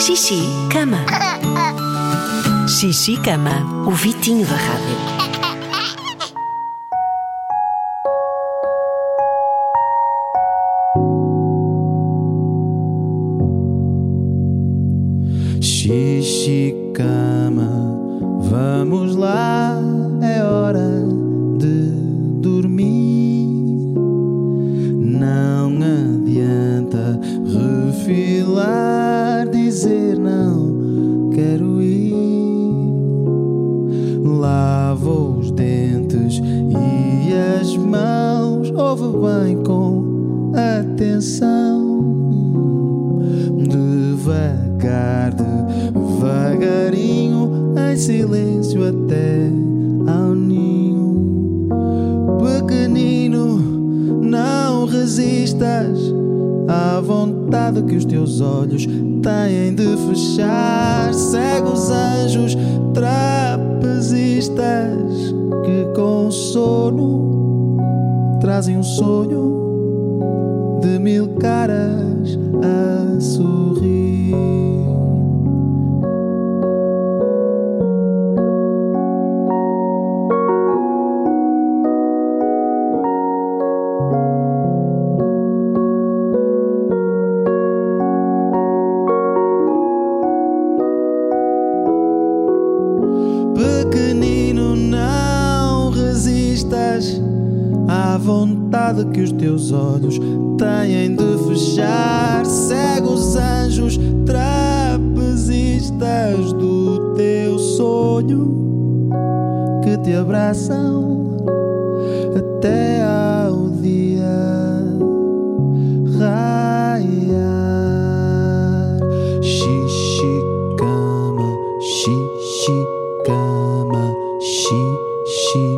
Xixi, cama. Xixi, cama. O Vitinho da Rádio. Xixi, cama, vamos lá, é hora quero ir. Lava os dentes e as mãos, ouve bem com atenção. Devagar, devagarinho, em silêncio até ao ninho. Pequenino, não resistas à vontade que os teus olhos têm de fechar. Segue os anjos trapezistas que com sono trazem um sonho de mil caras a. resistas à vontade que os teus olhos têm de fechar. Segue os anjos trapezistas do teu sonho que te abraçam até ao dia raiar. Xixi, cama, xixi, cama, xixi,